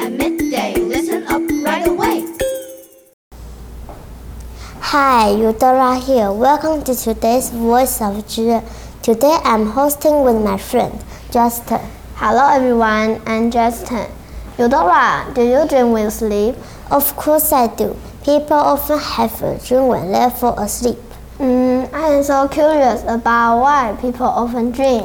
at midday. Listen up right away. Hi, Eudora here. Welcome to today's Voice of Zhi. Today I'm hosting with my friend Justin. Hello everyone, I'm Justin. Eudora, do you dream when you sleep? Of course I do. People often have a dream when they fall asleep. Mm, I am so curious about why people often dream.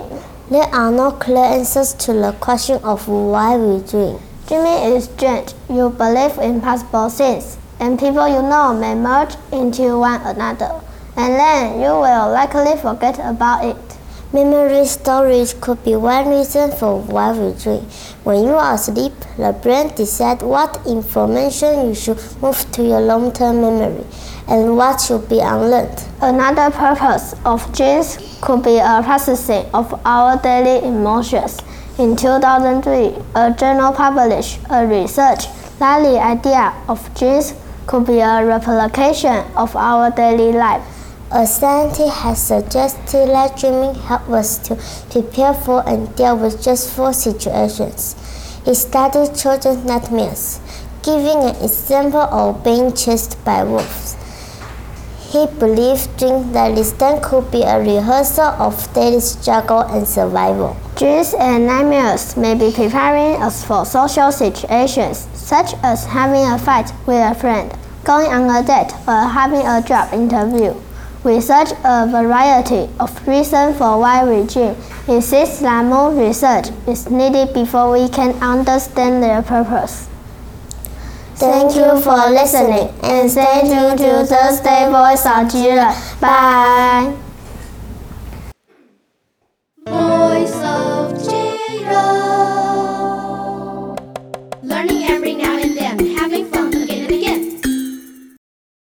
There are no clear answers to the question of why we dream. Dreaming is strange. You believe in possible things, and people you know may merge into one another, and then you will likely forget about it. Memory storage could be one reason for why we dream. When you are asleep, the brain decides what information you should move to your long-term memory and what should be unlearned. Another purpose of dreams could be a processing of our daily emotions. In 2003, a journal published a research that the idea of dreams could be a replication of our daily life. A scientist has suggested that dreaming helps us to prepare for and deal with stressful situations. He studied children's nightmares, giving an example of being chased by wolves. He believed dreams that this could be a rehearsal of daily struggle and survival. Dreams and nightmares may be preparing us for social situations, such as having a fight with a friend, going on a date, or having a job interview. Research a variety of reasons for why we dream. Insists that more research is needed before we can understand their purpose. Thank you for listening and stay tuned to Thursday Voice of Children. Bye.